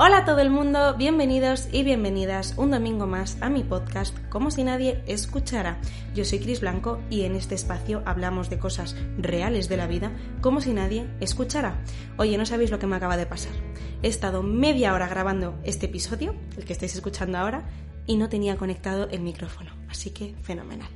Hola a todo el mundo, bienvenidos y bienvenidas un domingo más a mi podcast Como si nadie escuchara. Yo soy Cris Blanco y en este espacio hablamos de cosas reales de la vida como si nadie escuchara. Oye, no sabéis lo que me acaba de pasar. He estado media hora grabando este episodio, el que estáis escuchando ahora, y no tenía conectado el micrófono. Así que fenomenal.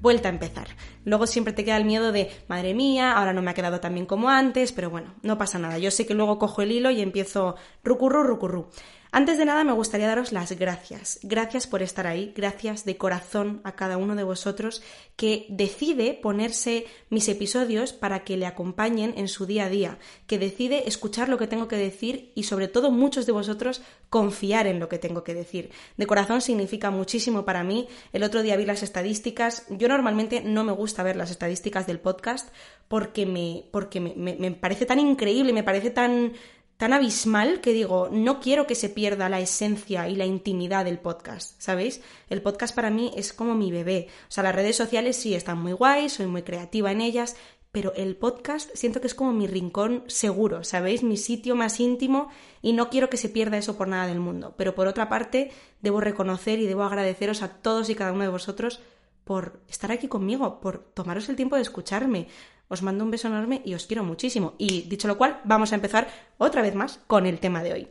Vuelta a empezar. Luego siempre te queda el miedo de, madre mía, ahora no me ha quedado tan bien como antes, pero bueno, no pasa nada. Yo sé que luego cojo el hilo y empiezo rucurru, rucurru. Antes de nada me gustaría daros las gracias. Gracias por estar ahí, gracias de corazón a cada uno de vosotros que decide ponerse mis episodios para que le acompañen en su día a día, que decide escuchar lo que tengo que decir y sobre todo muchos de vosotros confiar en lo que tengo que decir. De corazón significa muchísimo para mí. El otro día vi las estadísticas. Yo normalmente no me gusta ver las estadísticas del podcast porque me, porque me, me parece tan increíble, me parece tan tan abismal que digo, no quiero que se pierda la esencia y la intimidad del podcast, ¿sabéis? El podcast para mí es como mi bebé. O sea, las redes sociales sí están muy guays, soy muy creativa en ellas, pero el podcast siento que es como mi rincón seguro, ¿sabéis? Mi sitio más íntimo y no quiero que se pierda eso por nada del mundo. Pero por otra parte, debo reconocer y debo agradeceros a todos y cada uno de vosotros por estar aquí conmigo, por tomaros el tiempo de escucharme, os mando un beso enorme y os quiero muchísimo. Y dicho lo cual, vamos a empezar otra vez más con el tema de hoy.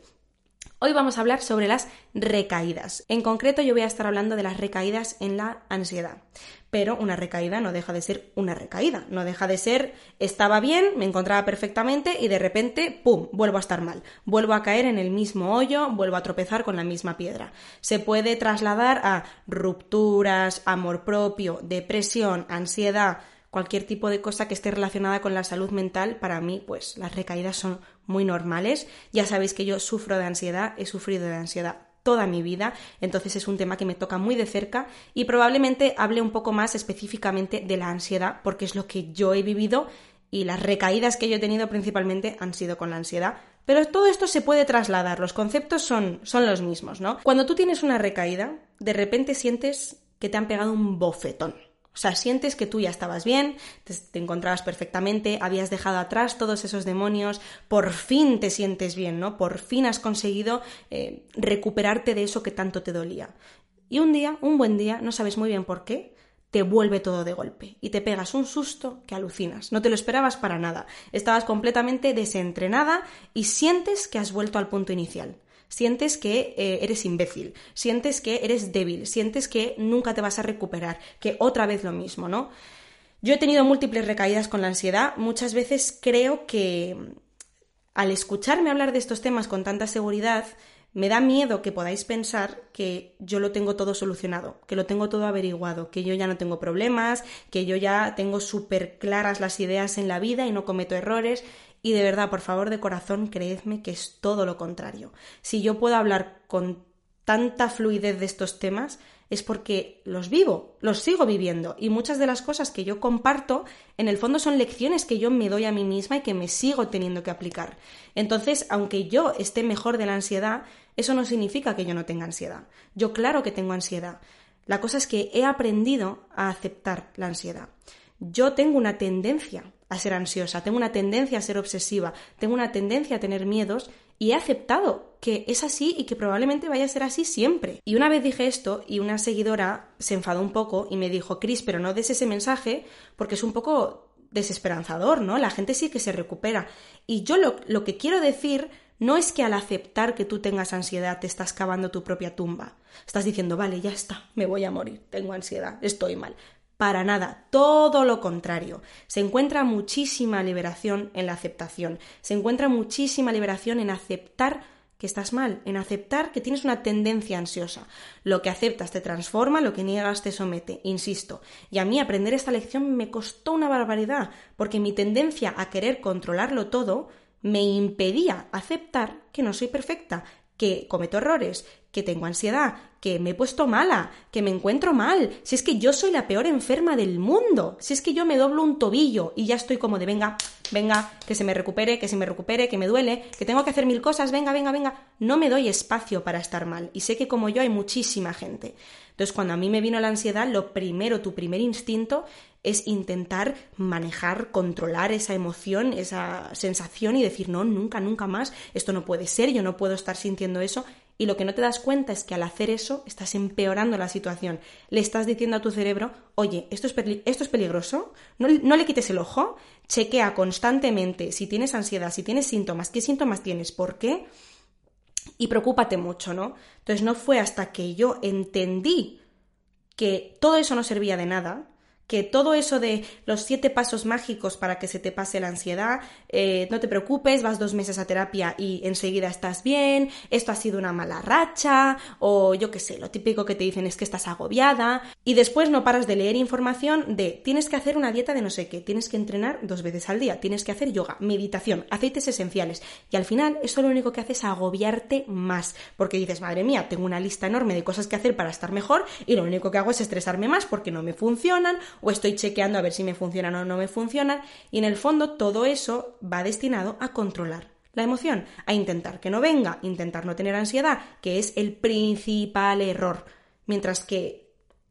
Hoy vamos a hablar sobre las recaídas. En concreto yo voy a estar hablando de las recaídas en la ansiedad. Pero una recaída no deja de ser una recaída, no deja de ser estaba bien, me encontraba perfectamente y de repente, ¡pum!, vuelvo a estar mal, vuelvo a caer en el mismo hoyo, vuelvo a tropezar con la misma piedra. Se puede trasladar a rupturas, amor propio, depresión, ansiedad, cualquier tipo de cosa que esté relacionada con la salud mental, para mí, pues las recaídas son muy normales. Ya sabéis que yo sufro de ansiedad, he sufrido de ansiedad toda mi vida, entonces es un tema que me toca muy de cerca y probablemente hable un poco más específicamente de la ansiedad, porque es lo que yo he vivido y las recaídas que yo he tenido principalmente han sido con la ansiedad. Pero todo esto se puede trasladar, los conceptos son, son los mismos, ¿no? Cuando tú tienes una recaída, de repente sientes que te han pegado un bofetón. O sea, sientes que tú ya estabas bien, te, encontrabas perfectamente, habías dejado atrás todos esos demonios, por fin te sientes bien, ¿no? Por fin has conseguido eh, recuperarte de eso que tanto te dolía. Y un día, un buen día, no sabes muy bien por qué, te vuelve todo de golpe y te pegas un susto que alucinas. No te lo esperabas para nada. Estabas completamente desentrenada y sientes que has vuelto al punto inicial sientes que eh, eres imbécil, sientes que eres débil, sientes que nunca te vas a recuperar, que otra vez lo mismo, ¿no? Yo he tenido múltiples recaídas con la ansiedad, muchas veces creo que al escucharme hablar de estos temas con tanta seguridad, me da miedo que podáis pensar que yo lo tengo todo solucionado, que lo tengo todo averiguado, que yo ya no tengo problemas, que yo ya tengo súper claras las ideas en la vida y no cometo errores. Y de verdad, por favor, de corazón, creedme que es todo lo contrario. Si yo puedo hablar con tanta fluidez de estos temas, es porque los vivo, los sigo viviendo y muchas de las cosas que yo comparto en el fondo son lecciones que yo me doy a mí misma y que me sigo teniendo que aplicar. Entonces, aunque yo esté mejor de la ansiedad, eso no significa que yo no tenga ansiedad. Yo claro que tengo ansiedad. La cosa es que he aprendido a aceptar la ansiedad. Yo tengo una tendencia a ser ansiosa, tengo una tendencia a ser obsesiva, tengo una tendencia a tener miedos y he aceptado que es así y que probablemente vaya a ser así siempre. Y una vez dije esto y una seguidora se enfadó un poco y me dijo, Cris, pero no des ese mensaje porque es un poco desesperanzador, ¿no? La gente sí que se recupera. Y yo lo, lo que quiero decir no es que al aceptar que tú tengas ansiedad te estás cavando tu propia tumba. Estás diciendo, vale, ya está, me voy a morir, tengo ansiedad, estoy mal. Para nada, todo lo contrario. Se encuentra muchísima liberación en la aceptación, se encuentra muchísima liberación en aceptar que estás mal, en aceptar que tienes una tendencia ansiosa. Lo que aceptas te transforma, lo que niegas te somete, insisto. Y a mí aprender esta lección me costó una barbaridad, porque mi tendencia a querer controlarlo todo me impedía aceptar que no soy perfecta, que cometo errores, que tengo ansiedad, que me he puesto mala, que me encuentro mal, si es que yo soy la peor enferma del mundo, si es que yo me doblo un tobillo y ya estoy como de venga, venga, que se me recupere, que se me recupere, que me duele, que tengo que hacer mil cosas, venga, venga, venga, no me doy espacio para estar mal y sé que como yo hay muchísima gente. Entonces cuando a mí me vino la ansiedad, lo primero, tu primer instinto es intentar manejar, controlar esa emoción, esa sensación y decir, no, nunca, nunca más, esto no puede ser, yo no puedo estar sintiendo eso. Y lo que no te das cuenta es que al hacer eso estás empeorando la situación. Le estás diciendo a tu cerebro, oye, esto es, esto es peligroso, no, no le quites el ojo, chequea constantemente si tienes ansiedad, si tienes síntomas, qué síntomas tienes, por qué, y preocúpate mucho, ¿no? Entonces no fue hasta que yo entendí que todo eso no servía de nada, que todo eso de los siete pasos mágicos para que se te pase la ansiedad, eh, no te preocupes, vas dos meses a terapia y enseguida estás bien, esto ha sido una mala racha, o yo qué sé, lo típico que te dicen es que estás agobiada, y después no paras de leer información de tienes que hacer una dieta de no sé qué, tienes que entrenar dos veces al día, tienes que hacer yoga, meditación, aceites esenciales, y al final eso lo único que hace es agobiarte más, porque dices, madre mía, tengo una lista enorme de cosas que hacer para estar mejor, y lo único que hago es estresarme más porque no me funcionan, o estoy chequeando a ver si me funcionan o no me funcionan, y en el fondo todo eso va destinado a controlar la emoción, a intentar que no venga, intentar no tener ansiedad, que es el principal error. Mientras que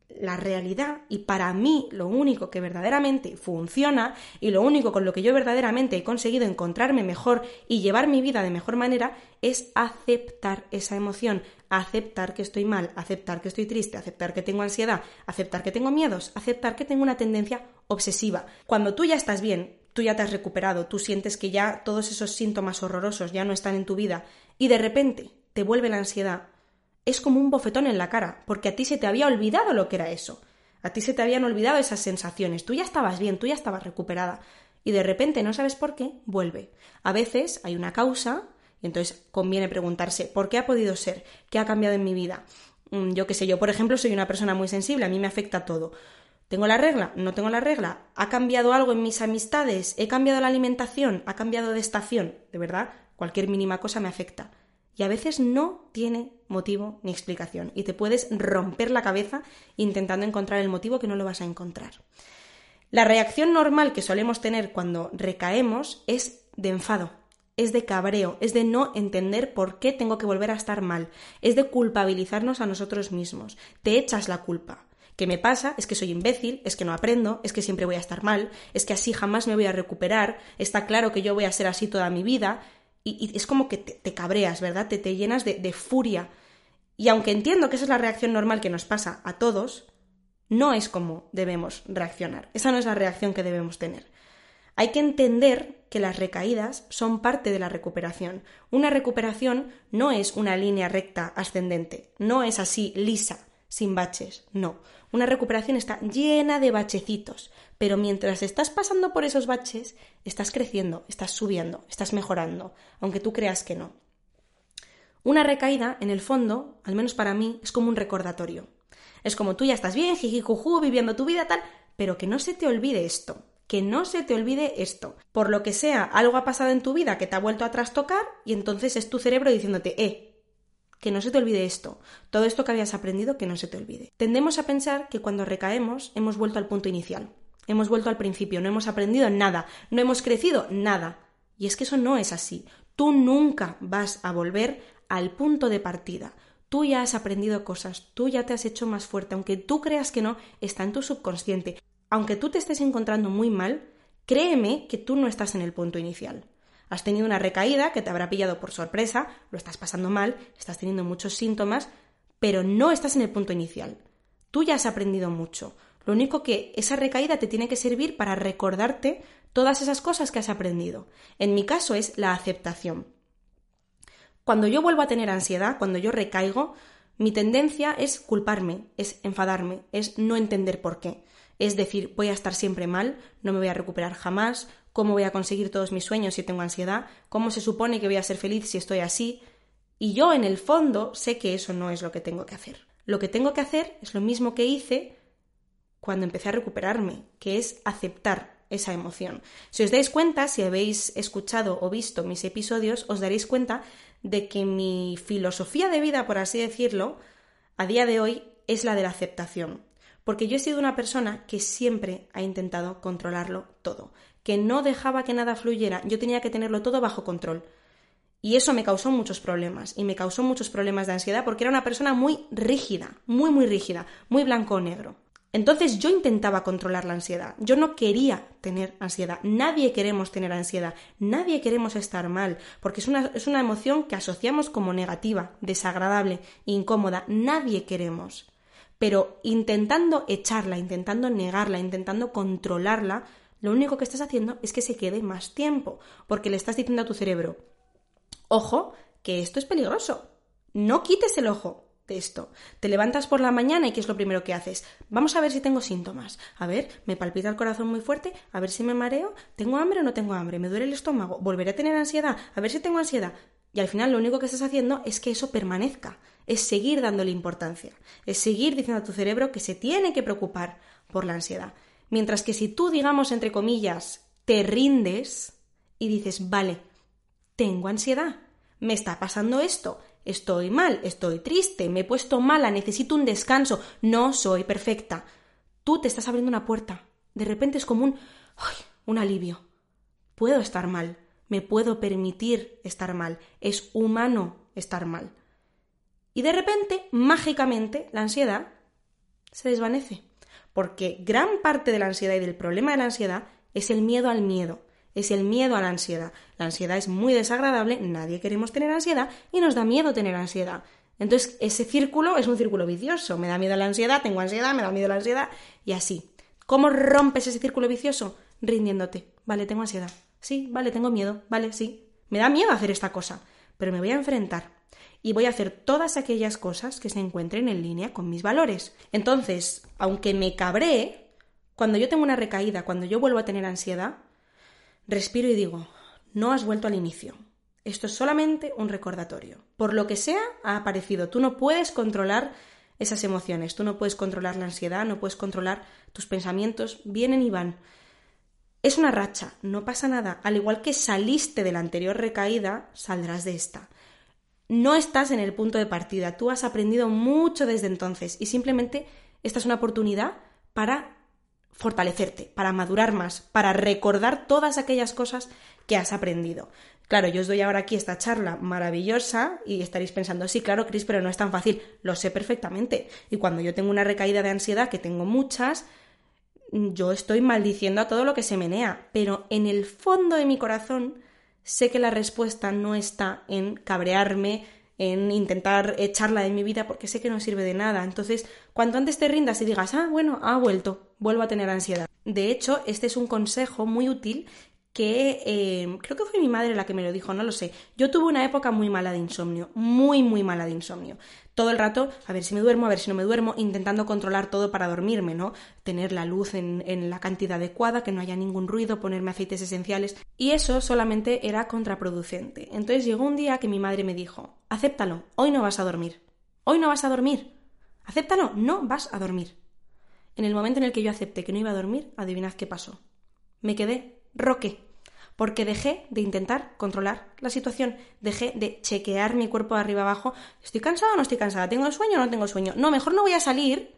la realidad y para mí lo único que verdaderamente funciona y lo único con lo que yo verdaderamente he conseguido encontrarme mejor y llevar mi vida de mejor manera es aceptar esa emoción, aceptar que estoy mal, aceptar que estoy triste, aceptar que tengo ansiedad, aceptar que tengo miedos, aceptar que tengo una tendencia obsesiva. Cuando tú ya estás bien, tú ya te has recuperado, tú sientes que ya todos esos síntomas horrorosos ya no están en tu vida y de repente te vuelve la ansiedad, es como un bofetón en la cara, porque a ti se te había olvidado lo que era eso. A ti se te habían olvidado esas sensaciones. Tú ya estabas bien, tú ya estabas recuperada. Y de repente, no sabes por qué, vuelve. A veces hay una causa, y entonces conviene preguntarse, ¿por qué ha podido ser? ¿Qué ha cambiado en mi vida? Mm, yo qué sé, yo por ejemplo soy una persona muy sensible, a mí me afecta todo. ¿Tengo la regla? ¿No tengo la regla? ¿Ha cambiado algo en mis amistades? ¿He cambiado la alimentación? ¿Ha cambiado de estación? De verdad, cualquier mínima cosa me afecta y a veces no tiene motivo ni explicación y te puedes romper la cabeza intentando encontrar el motivo que no lo vas a encontrar. La reacción normal que solemos tener cuando recaemos es de enfado, es de cabreo, es de no entender por qué tengo que volver a estar mal, es de culpabilizarnos a nosotros mismos, te echas la culpa. ¿Qué me pasa? Es que soy imbécil, es que no aprendo, es que siempre voy a estar mal, es que así jamás me voy a recuperar, está claro que yo voy a ser así toda mi vida, y, es como que te, cabreas, ¿verdad? Te, te llenas de, de furia. Y aunque entiendo que esa es la reacción normal que nos pasa a todos, no es como debemos reaccionar. Esa no es la reacción que debemos tener. Hay que entender que las recaídas son parte de la recuperación. Una recuperación no es una línea recta ascendente, no es así lisa, sin baches, no. Una recuperación está llena de bachecitos, pero mientras estás pasando por esos baches, estás creciendo, estás subiendo, estás mejorando, aunque tú creas que no. Una recaída, en el fondo, al menos para mí, es como un recordatorio. Es como tú ya estás bien, jijijuju, viviendo tu vida tal, pero que no se te olvide esto, que no se te olvide esto. Por lo que sea, algo ha pasado en tu vida que te ha vuelto a trastocar y entonces es tu cerebro diciéndote, eh, que no se te olvide esto, todo esto que habías aprendido que no se te olvide. Tendemos a pensar que cuando recaemos hemos vuelto al punto inicial, hemos vuelto al principio, no hemos aprendido nada, no hemos crecido nada. Y es que eso no es así. Tú nunca vas a volver al punto de partida. Tú ya has aprendido cosas, tú ya te has hecho más fuerte, aunque tú creas que no, está en tu subconsciente. Aunque tú te estés encontrando muy mal, créeme que tú no estás en el punto inicial. Has tenido una recaída que te habrá pillado por sorpresa, lo estás pasando mal, estás teniendo muchos síntomas, pero no estás en el punto inicial. Tú ya has aprendido mucho. Lo único que esa recaída te tiene que servir para recordarte todas esas cosas que has aprendido. En mi caso es la aceptación. Cuando yo vuelvo a tener ansiedad, cuando yo recaigo, mi tendencia es culparme, es enfadarme, es no entender por qué. Es decir, voy a estar siempre mal, no me voy a recuperar jamás, cómo voy a conseguir todos mis sueños si tengo ansiedad, cómo se supone que voy a ser feliz si estoy así. Y yo en el fondo sé que eso no es lo que tengo que hacer. Lo que tengo que hacer es lo mismo que hice cuando empecé a recuperarme, que es aceptar esa emoción. Si os dais cuenta, si habéis escuchado o visto mis episodios, os daréis cuenta de que mi filosofía de vida, por así decirlo, a día de hoy es la de la aceptación. Porque yo he sido una persona que siempre ha intentado controlarlo todo, que no dejaba que nada fluyera, yo tenía que tenerlo todo bajo control. Y eso me causó muchos problemas, y me causó muchos problemas de ansiedad porque era una persona muy rígida, muy, muy rígida, muy blanco o negro. Entonces yo intentaba controlar la ansiedad. Yo no quería tener ansiedad. Nadie queremos tener ansiedad. Nadie queremos estar mal, porque es una, es una emoción que asociamos como negativa, desagradable, incómoda. Nadie queremos. Pero intentando echarla, intentando negarla, intentando controlarla, lo único que estás haciendo es que se quede más tiempo, porque le estás diciendo a tu cerebro, ojo, que esto es peligroso. No quites el ojo, esto. Te levantas por la mañana y ¿qué es lo primero que haces? Vamos a ver si tengo síntomas. A ver, me palpita el corazón muy fuerte, a ver si me mareo, ¿tengo hambre o no tengo hambre? ¿Me duele el estómago? ¿Volveré a tener ansiedad? A ver si tengo ansiedad. Y al final lo único que estás haciendo es que eso permanezca, es seguir dándole importancia, es seguir diciendo a tu cerebro que se tiene que preocupar por la ansiedad. Mientras que si tú, digamos, entre comillas, te rindes y dices, vale, tengo ansiedad, me está pasando esto, Estoy mal, estoy triste, me he puesto mala, necesito un descanso, no soy perfecta. Tú te estás abriendo una puerta. De repente es como un, un alivio. Puedo estar mal, me puedo permitir estar mal, es humano estar mal. Y de repente, mágicamente, la ansiedad se desvanece. Porque gran parte de la ansiedad y del problema de la ansiedad es el miedo al miedo es el miedo a la ansiedad. La ansiedad es muy desagradable, nadie queremos tener ansiedad y nos da miedo tener ansiedad. Entonces, ese círculo es un círculo vicioso. Me da miedo la ansiedad, tengo ansiedad, me da miedo la ansiedad y así. ¿Cómo rompes ese círculo vicioso? Rindiéndote. Vale, tengo ansiedad. Sí, vale, tengo miedo. Vale, sí. Me da miedo hacer esta cosa, pero me voy a enfrentar y voy a hacer todas aquellas cosas que se encuentren en línea con mis valores. Entonces, aunque me cabré, cuando yo tengo una recaída, cuando yo vuelvo a tener ansiedad, Respiro y digo, no has vuelto al inicio. Esto es solamente un recordatorio. Por lo que sea, ha aparecido. Tú no puedes controlar esas emociones, tú no puedes controlar la ansiedad, no puedes controlar tus pensamientos, vienen y van. Es una racha, no pasa nada. Al igual que saliste de la anterior recaída, saldrás de esta. No estás en el punto de partida, tú has aprendido mucho desde entonces y simplemente esta es una oportunidad para fortalecerte, para madurar más, para recordar todas aquellas cosas que has aprendido. Claro, yo os doy ahora aquí esta charla maravillosa y estaréis pensando, sí, claro, Cris, pero no es tan fácil. Lo sé perfectamente. Y cuando yo tengo una recaída de ansiedad, que tengo muchas, yo estoy maldiciendo a todo lo que se menea. Pero en el fondo de mi corazón sé que la respuesta no está en cabrearme, en intentar echarla de mi vida porque sé que no sirve de nada. Entonces, cuanto antes te rindas y digas, ah, bueno, ha vuelto, vuelvo a tener ansiedad. De hecho, este es un consejo muy útil que eh, creo que fue mi madre la que me lo dijo, no lo sé. Yo tuve una época muy mala de insomnio, muy, muy mala de insomnio. Todo el rato, a ver si me duermo, a ver si no me duermo, intentando controlar todo para dormirme, ¿no? Tener la luz en, la cantidad adecuada, que no haya ningún ruido, ponerme aceites esenciales. Y eso solamente era contraproducente. Entonces llegó un día que mi madre me dijo, acéptalo, hoy no vas a dormir. Hoy no vas a dormir. Acéptalo, no vas a dormir. En el momento en el que yo acepté que no iba a dormir, adivinad qué pasó. Me quedé roque porque dejé de intentar controlar la situación, dejé de chequear mi cuerpo de arriba abajo, ¿estoy cansada o no estoy cansada? ¿Tengo sueño o no tengo sueño? No, mejor no voy a salir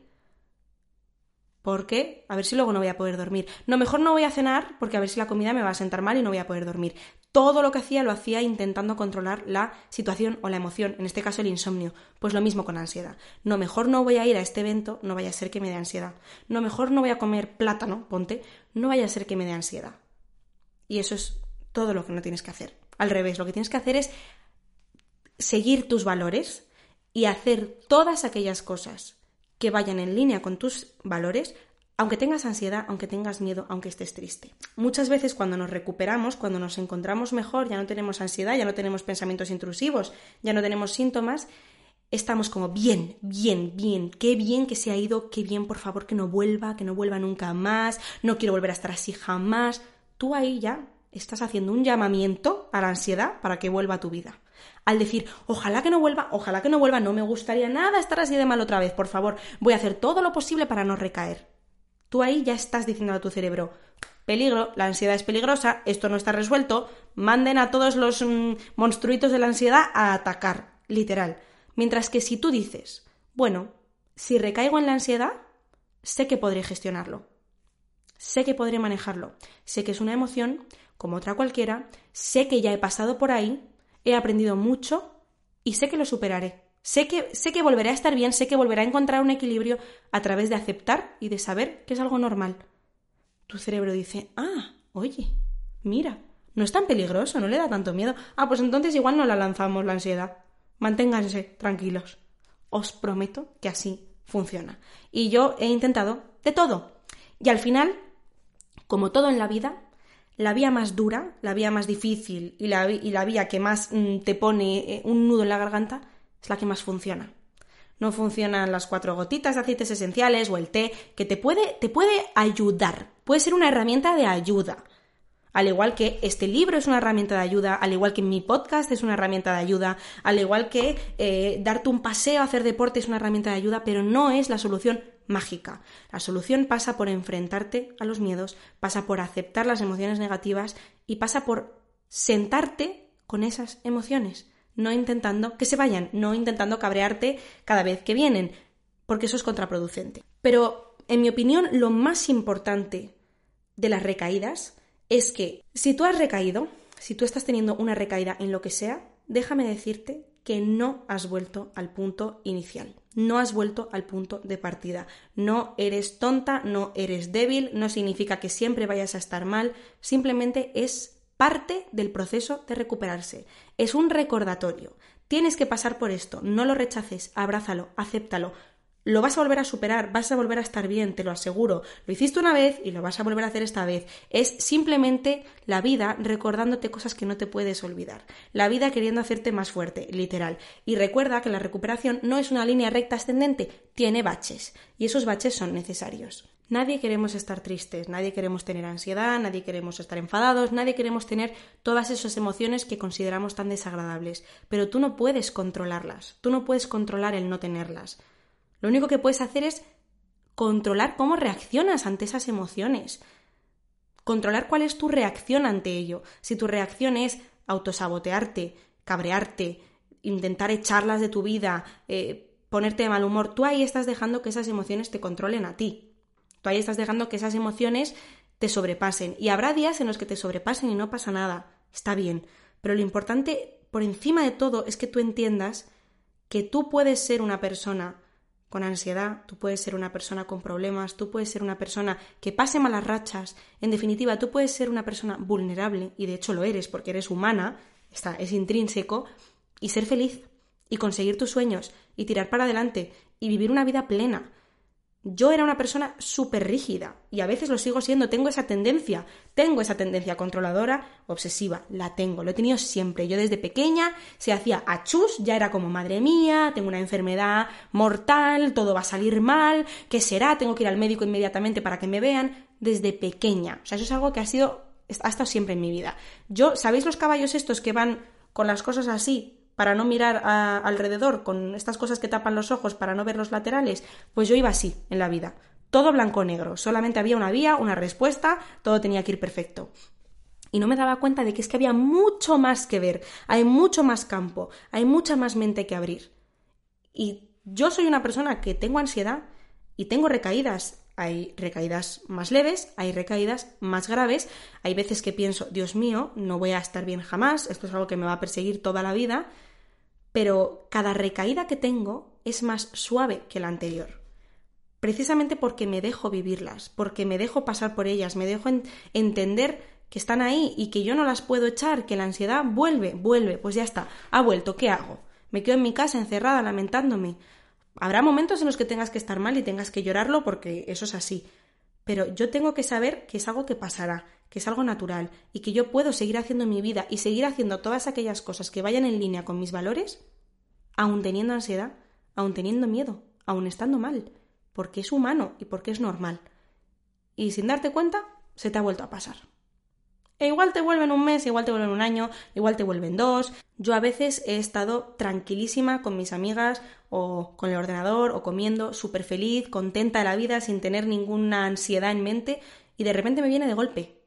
porque a ver si luego no voy a poder dormir. No, mejor no voy a cenar porque a ver si la comida me va a sentar mal y no voy a poder dormir. Todo lo que hacía lo hacía intentando controlar la situación o la emoción, en este caso el insomnio. Pues lo mismo con la ansiedad. No, mejor no voy a ir a este evento, no vaya a ser que me dé ansiedad. No, mejor no voy a comer plátano, ponte, no vaya a ser que me dé ansiedad. Y eso es todo lo que no tienes que hacer. Al revés, lo que tienes que hacer es seguir tus valores y hacer todas aquellas cosas que vayan en línea con tus valores, aunque tengas ansiedad, aunque tengas miedo, aunque estés triste. Muchas veces cuando nos recuperamos, cuando nos encontramos mejor, ya no tenemos ansiedad, ya no tenemos pensamientos intrusivos, ya no tenemos síntomas, estamos como bien, bien, bien, qué bien que se ha ido, qué bien, por favor, que no vuelva, que no vuelva nunca más, no quiero volver a estar así jamás tú ahí ya estás haciendo un llamamiento a la ansiedad para que vuelva a tu vida. Al decir, ojalá que no vuelva, ojalá que no vuelva, no me gustaría nada estar así de mal otra vez, por favor, voy a hacer todo lo posible para no recaer. Tú ahí ya estás diciendo a tu cerebro, peligro, la ansiedad es peligrosa, esto no está resuelto, manden a todos los mm, monstruitos de la ansiedad a atacar, literal. Mientras que si tú dices, bueno, si recaigo en la ansiedad, sé que podré gestionarlo, sé que podré manejarlo, sé que es una emoción como otra cualquiera, sé que ya he pasado por ahí, he aprendido mucho y sé que lo superaré. Sé que, sé que volveré a estar bien, sé que volveré a encontrar un equilibrio a través de aceptar y de saber que es algo normal. Tu cerebro dice, ah, oye, mira, no es tan peligroso, no le da tanto miedo. Ah, pues entonces igual no la lanzamos la ansiedad. Manténganse tranquilos. Os prometo que así funciona. Y yo he intentado de todo. Y al final, como todo en la vida, la vía más dura, la vía más difícil y la, y la vía que más mm, te pone eh, un nudo en la garganta es la que más funciona. No funcionan las cuatro gotitas de aceites esenciales o el té, que te puede, te puede ayudar, puede ser una herramienta de ayuda. Al igual que este libro es una herramienta de ayuda, al igual que mi podcast es una herramienta de ayuda, al igual que eh, darte un paseo, hacer deporte es una herramienta de ayuda, pero no es la solución mágica. La solución pasa por enfrentarte a los miedos, pasa por aceptar las emociones negativas y pasa por sentarte con esas emociones no intentando que se vayan, no intentando cabrearte cada vez que vienen, porque eso es contraproducente. Pero, en mi opinión, lo más importante de las recaídas es que si tú has recaído, si tú estás teniendo una recaída en lo que sea, déjame decirte que no has vuelto al punto inicial, no has vuelto al punto de partida. No eres tonta, no eres débil, no significa que siempre vayas a estar mal, simplemente es parte del proceso de recuperarse. Es un recordatorio. Tienes que pasar por esto, no lo rechaces, abrázalo, acéptalo. Lo vas a volver a superar, vas a volver a estar bien, te lo aseguro. Lo hiciste una vez y lo vas a volver a hacer esta vez. Es simplemente la vida recordándote cosas que no te puedes olvidar. La vida queriendo hacerte más fuerte, literal. Y recuerda que la recuperación no es una línea recta ascendente, tiene baches. Y esos baches son necesarios. Nadie queremos estar tristes, nadie queremos tener ansiedad, nadie queremos estar enfadados, nadie queremos tener todas esas emociones que consideramos tan desagradables, pero tú no puedes controlarlas, tú no puedes controlar el no tenerlas. Lo único que puedes hacer es controlar cómo reaccionas ante esas emociones, controlar cuál es tu reacción ante ello. Si tu reacción es autosabotearte, cabrearte, intentar echarlas de tu vida, eh, ponerte de mal humor, tú ahí estás dejando que esas emociones te controlen a ti. Tú ahí estás dejando que esas emociones te sobrepasen. Y habrá días en los que te sobrepasen y no pasa nada. Está bien. Pero lo importante, por encima de todo, es que tú entiendas que tú puedes ser una persona con ansiedad, tú puedes ser una persona con problemas, tú puedes ser una persona que pase malas rachas, en definitiva, tú puedes ser una persona vulnerable, y de hecho lo eres porque eres humana, está, es intrínseco, y ser feliz, y conseguir tus sueños, y tirar para adelante, y vivir una vida plena. Yo era una persona súper rígida y a veces lo sigo siendo, tengo esa tendencia, tengo esa tendencia controladora, obsesiva, la tengo, lo he tenido siempre. Yo desde pequeña se hacía achus, ya era como madre mía, tengo una enfermedad mortal, todo va a salir mal, ¿qué será? Tengo que ir al médico inmediatamente para que me vean, desde pequeña. O sea, eso es algo que ha sido, ha estado siempre en mi vida. Yo, ¿sabéis los caballos estos que van con las cosas así, para no mirar alrededor con estas cosas que tapan los ojos para no ver los laterales, pues yo iba así en la vida. Todo blanco negro, solamente había una vía, una respuesta, todo tenía que ir perfecto. Y no me daba cuenta de que es que había mucho más que ver, hay mucho más campo, hay mucha más mente que abrir. Y yo soy una persona que tengo ansiedad y tengo recaídas. Hay recaídas más leves, hay recaídas más graves. Hay veces que pienso, Dios mío, no voy a estar bien jamás, esto es algo que me va a perseguir toda la vida pero cada recaída que tengo es más suave que la anterior. Precisamente porque me dejo vivirlas, porque me dejo pasar por ellas, me dejo entender que están ahí y que yo no las puedo echar, que la ansiedad vuelve, vuelve, pues ya está, ha vuelto, ¿qué hago? Me quedo en mi casa encerrada lamentándome. Habrá momentos en los que tengas que estar mal y tengas que llorarlo porque eso es así, pero yo tengo que saber que es algo que pasará, que es algo natural y que yo puedo seguir haciendo mi vida y seguir haciendo todas aquellas cosas que vayan en línea con mis valores, aun teniendo ansiedad, aun teniendo miedo, aun estando mal, porque es humano y porque es normal. Y sin darte cuenta, se te ha vuelto a pasar. E igual te vuelven un mes, igual te vuelven un año, igual te vuelven dos. Yo a veces he estado tranquilísima con mis amigas o con el ordenador o comiendo, súper feliz, contenta de la vida, sin tener ninguna ansiedad en mente, y de repente me viene de golpe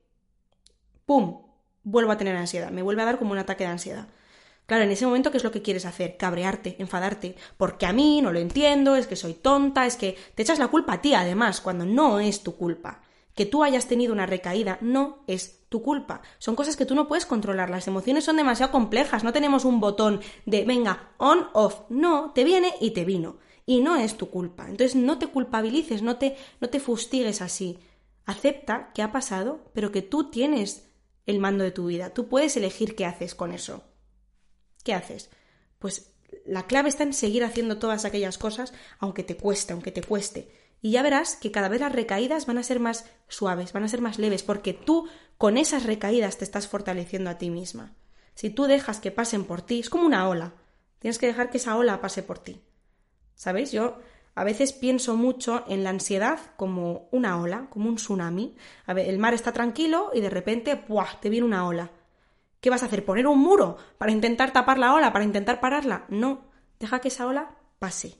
¡pum! Vuelvo a tener ansiedad, me vuelve a dar como un ataque de ansiedad. Claro, en ese momento, ¿qué es lo que quieres hacer? Cabrearte, enfadarte, porque a mí no lo entiendo, es que soy tonta, es que te echas la culpa a ti, además, cuando no es tu culpa. Que tú hayas tenido una recaída no es tu culpa. Son cosas que tú no puedes controlar. Las emociones son demasiado complejas. No tenemos un botón de venga, on, off. No, te viene y te vino. Y no es tu culpa. Entonces no te culpabilices, no te, no te fustigues así. Acepta que ha pasado, pero que tú tienes el mando de tu vida. Tú puedes elegir qué haces con eso. ¿Qué haces? Pues la clave está en seguir haciendo todas aquellas cosas, aunque te cueste, aunque te cueste. Y ya verás que cada vez las recaídas van a ser más suaves, van a ser más leves, porque tú con esas recaídas te estás fortaleciendo a ti misma. Si tú dejas que pasen por ti, es como una ola. Tienes que dejar que esa ola pase por ti. ¿Sabéis? Yo a veces pienso mucho en la ansiedad como una ola, como un tsunami. A ver, el mar está tranquilo y de repente, ¡buah!, te viene una ola. ¿Qué vas a hacer? ¿Poner un muro para intentar tapar la ola, para intentar pararla? No, deja que esa ola pase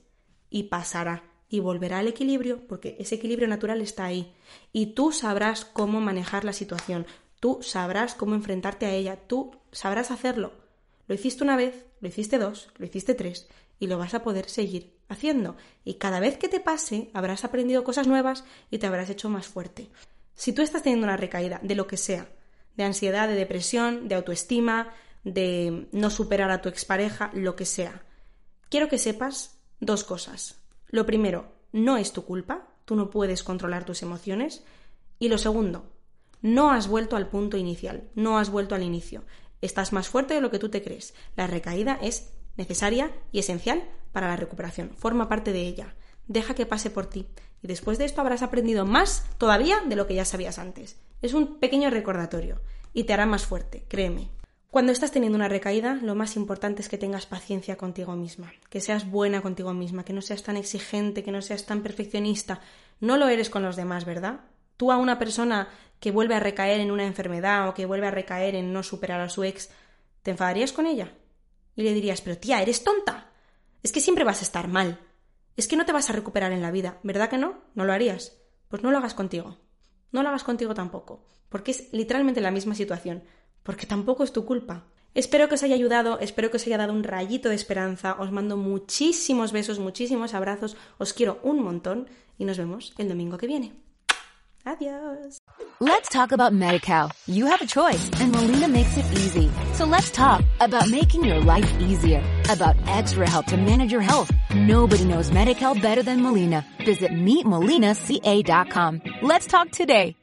y pasará y volverá al equilibrio porque ese equilibrio natural está ahí y tú sabrás cómo manejar la situación, tú sabrás cómo enfrentarte a ella, tú sabrás hacerlo. Lo hiciste una vez, lo hiciste dos, lo hiciste tres y lo vas a poder seguir haciendo y cada vez que te pase habrás aprendido cosas nuevas y te habrás hecho más fuerte. Si tú estás teniendo una recaída de lo que sea, de ansiedad, de depresión, de autoestima, de no superar a tu expareja, lo que sea. Quiero que sepas dos cosas. Lo primero, no es tu culpa, tú no puedes controlar tus emociones. Y lo segundo, no has vuelto al punto inicial, no has vuelto al inicio. Estás más fuerte de lo que tú te crees. La recaída es necesaria y esencial para la recuperación, forma parte de ella. Deja que pase por ti y después de esto habrás aprendido más todavía de lo que ya sabías antes. Es un pequeño recordatorio y te hará más fuerte, créeme. Cuando estás teniendo una recaída, lo más importante es que tengas paciencia contigo misma, que seas buena contigo misma, que no seas tan exigente, que no seas tan perfeccionista. No lo eres con los demás, ¿verdad? Tú a una persona que vuelve a recaer en una enfermedad o que vuelve a recaer en no superar a su ex, ¿te enfadarías con ella? Y le dirías, pero tía, eres tonta. Es que siempre vas a estar mal. Es que no te vas a recuperar en la vida, ¿verdad que no? ¿No lo harías? Pues no lo hagas contigo no lo hagas contigo tampoco, porque es literalmente la misma situación, porque tampoco es tu culpa. Espero que os haya ayudado, espero que os haya dado un rayito de esperanza, os mando muchísimos besos, muchísimos abrazos, os quiero un montón y nos vemos el domingo que viene. Adiós. Let's talk about MediCal. You have a choice and Molina makes it easy. So let's talk about making your life easier, about extra help to manage your health. Nobody knows MediCal better than Molina. Visit meetmolinaca.com. Let's talk today.